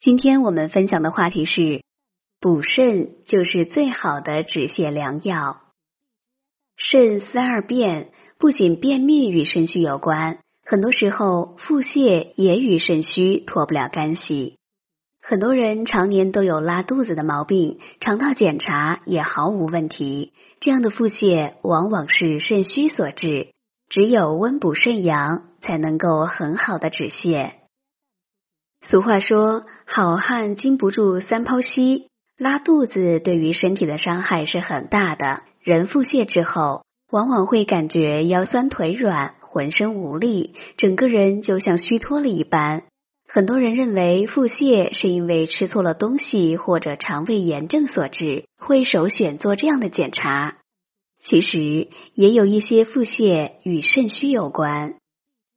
今天我们分享的话题是补肾，就是最好的止泻良药。肾思二便，不仅便秘与肾虚有关，很多时候腹泻也与肾虚脱不了干系。很多人常年都有拉肚子的毛病，肠道检查也毫无问题，这样的腹泻往往是肾虚所致。只有温补肾阳，才能够很好的止泻。俗话说：“好汉经不住三泡稀。”拉肚子对于身体的伤害是很大的。人腹泻之后，往往会感觉腰酸腿软、浑身无力，整个人就像虚脱了一般。很多人认为腹泻是因为吃错了东西或者肠胃炎症所致，会首选做这样的检查。其实也有一些腹泻与肾虚有关。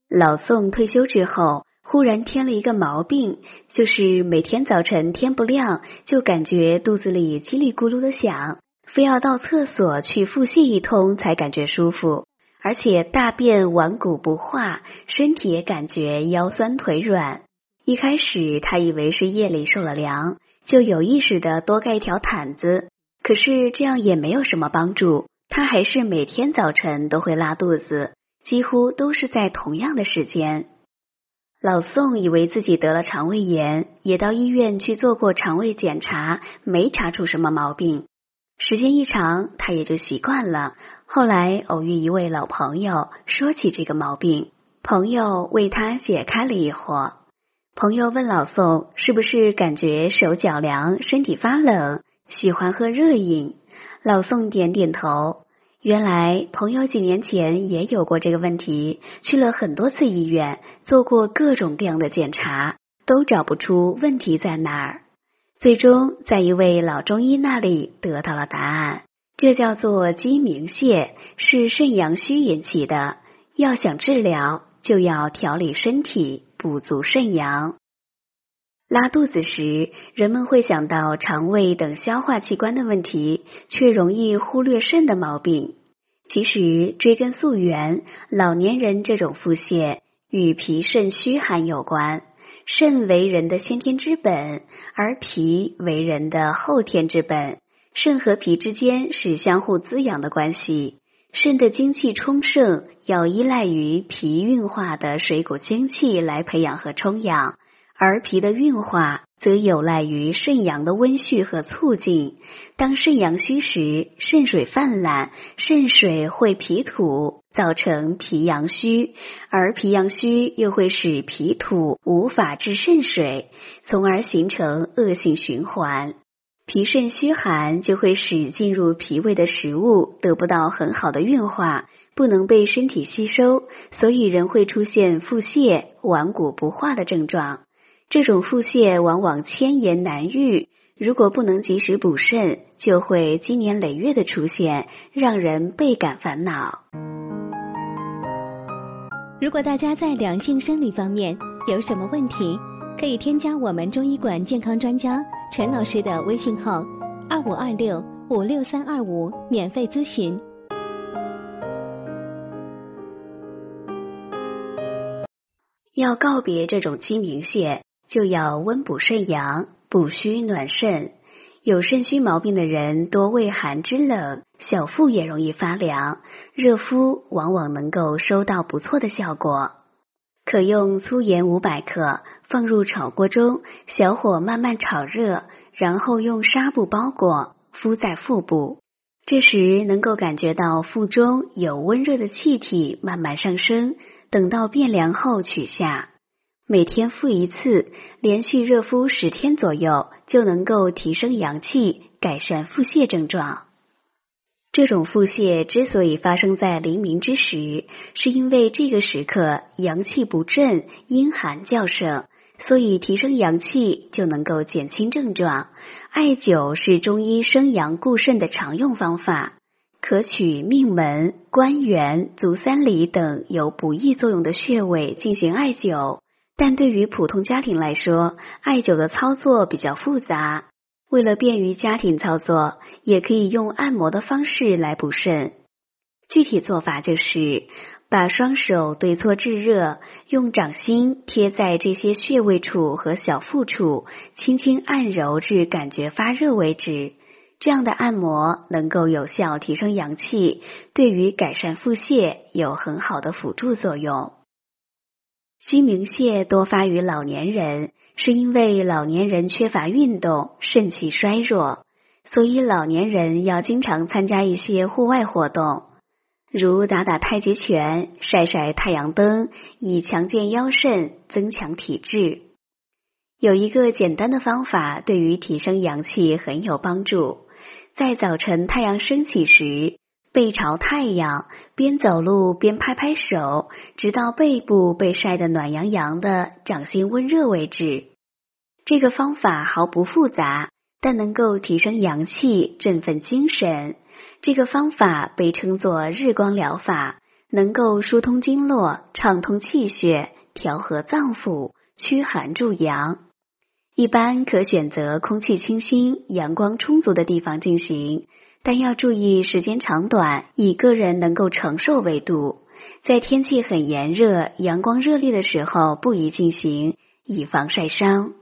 老宋退休之后。忽然添了一个毛病，就是每天早晨天不亮就感觉肚子里叽里咕噜的响，非要到厕所去腹泻一通才感觉舒服，而且大便顽固不化，身体也感觉腰酸腿软。一开始他以为是夜里受了凉，就有意识的多盖一条毯子，可是这样也没有什么帮助，他还是每天早晨都会拉肚子，几乎都是在同样的时间。老宋以为自己得了肠胃炎，也到医院去做过肠胃检查，没查出什么毛病。时间一长，他也就习惯了。后来偶遇一位老朋友，说起这个毛病，朋友为他解开了疑惑。朋友问老宋：“是不是感觉手脚凉，身体发冷，喜欢喝热饮？”老宋点点头。原来朋友几年前也有过这个问题，去了很多次医院，做过各种各样的检查，都找不出问题在哪儿。最终在一位老中医那里得到了答案，这叫做鸡鸣泻，是肾阳虚引起的。要想治疗，就要调理身体，补足肾阳。拉肚子时，人们会想到肠胃等消化器官的问题，却容易忽略肾的毛病。其实追根溯源，老年人这种腹泻与脾肾虚寒有关。肾为人的先天之本，而脾为人的后天之本。肾和脾之间是相互滋养的关系。肾的精气充盛，要依赖于脾运化的水谷精气来培养和充养。而脾的运化则有赖于肾阳的温煦和促进。当肾阳虚时，肾水泛滥，肾水会脾土，造成脾阳虚，而脾阳虚又会使脾土无法制肾水，从而形成恶性循环。脾肾虚寒就会使进入脾胃的食物得不到很好的运化，不能被身体吸收，所以人会出现腹泻、顽固不化的症状。这种腹泻往往千言难愈，如果不能及时补肾，就会积年累月的出现，让人倍感烦恼。如果大家在两性生理方面有什么问题，可以添加我们中医馆健康专家陈老师的微信号：二五二六五六三二五，免费咨询。要告别这种鸡鸣泻。就要温补肾阳，补虚暖肾。有肾虚毛病的人多畏寒肢冷，小腹也容易发凉，热敷往往能够收到不错的效果。可用粗盐五百克放入炒锅中，小火慢慢炒热，然后用纱布包裹，敷在腹部。这时能够感觉到腹中有温热的气体慢慢上升，等到变凉后取下。每天敷一次，连续热敷十天左右，就能够提升阳气，改善腹泻症状。这种腹泻之所以发生在黎明之时，是因为这个时刻阳气不振，阴寒较盛，所以提升阳气就能够减轻症状。艾灸是中医生阳固肾的常用方法，可取命门、关元、足三里等有补益作用的穴位进行艾灸。但对于普通家庭来说，艾灸的操作比较复杂。为了便于家庭操作，也可以用按摩的方式来补肾。具体做法就是把双手对搓炙热，用掌心贴在这些穴位处和小腹处，轻轻按揉至感觉发热为止。这样的按摩能够有效提升阳气，对于改善腹泻有很好的辅助作用。鸡鸣泻多发于老年人，是因为老年人缺乏运动，肾气衰弱，所以老年人要经常参加一些户外活动。如打打太极拳、晒晒太阳灯，以强健腰肾、增强体质。有一个简单的方法，对于提升阳气很有帮助。在早晨太阳升起时，背朝太阳，边走路边拍拍手，直到背部被晒得暖洋洋的，掌心温热为止。这个方法毫不复杂，但能够提升阳气，振奋精神。这个方法被称作日光疗法，能够疏通经络、畅通气血、调和脏腑、驱寒助阳。一般可选择空气清新、阳光充足的地方进行，但要注意时间长短，以个人能够承受为度。在天气很炎热、阳光热烈的时候不宜进行，以防晒伤。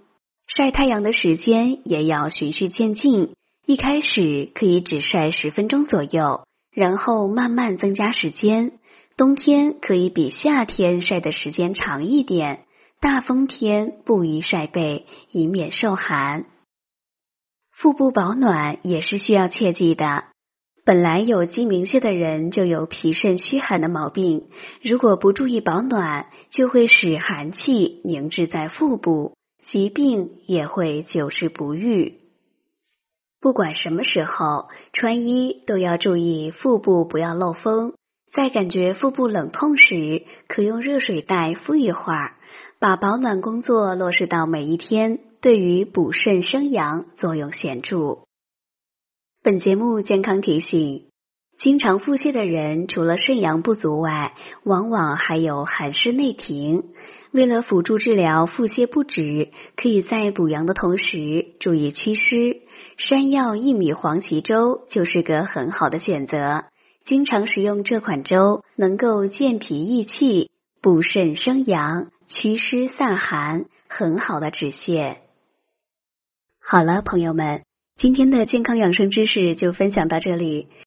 晒太阳的时间也要循序渐进。一开始可以只晒十分钟左右，然后慢慢增加时间。冬天可以比夏天晒的时间长一点。大风天不宜晒背，以免受寒。腹部保暖也是需要切记的。本来有鸡鸣泻的人就有脾肾虚寒的毛病，如果不注意保暖，就会使寒气凝滞在腹部，疾病也会久治不愈。不管什么时候穿衣，都要注意腹部不要漏风。在感觉腹部冷痛时，可用热水袋敷一会儿，把保暖工作落实到每一天，对于补肾生阳作用显著。本节目健康提醒：经常腹泻的人，除了肾阳不足外，往往还有寒湿内停。为了辅助治疗腹泻不止，可以在补阳的同时注意祛湿。山药薏米黄芪粥就是个很好的选择。经常食用这款粥，能够健脾益气、补肾生阳、祛湿散寒，很好的止泻。好了，朋友们，今天的健康养生知识就分享到这里。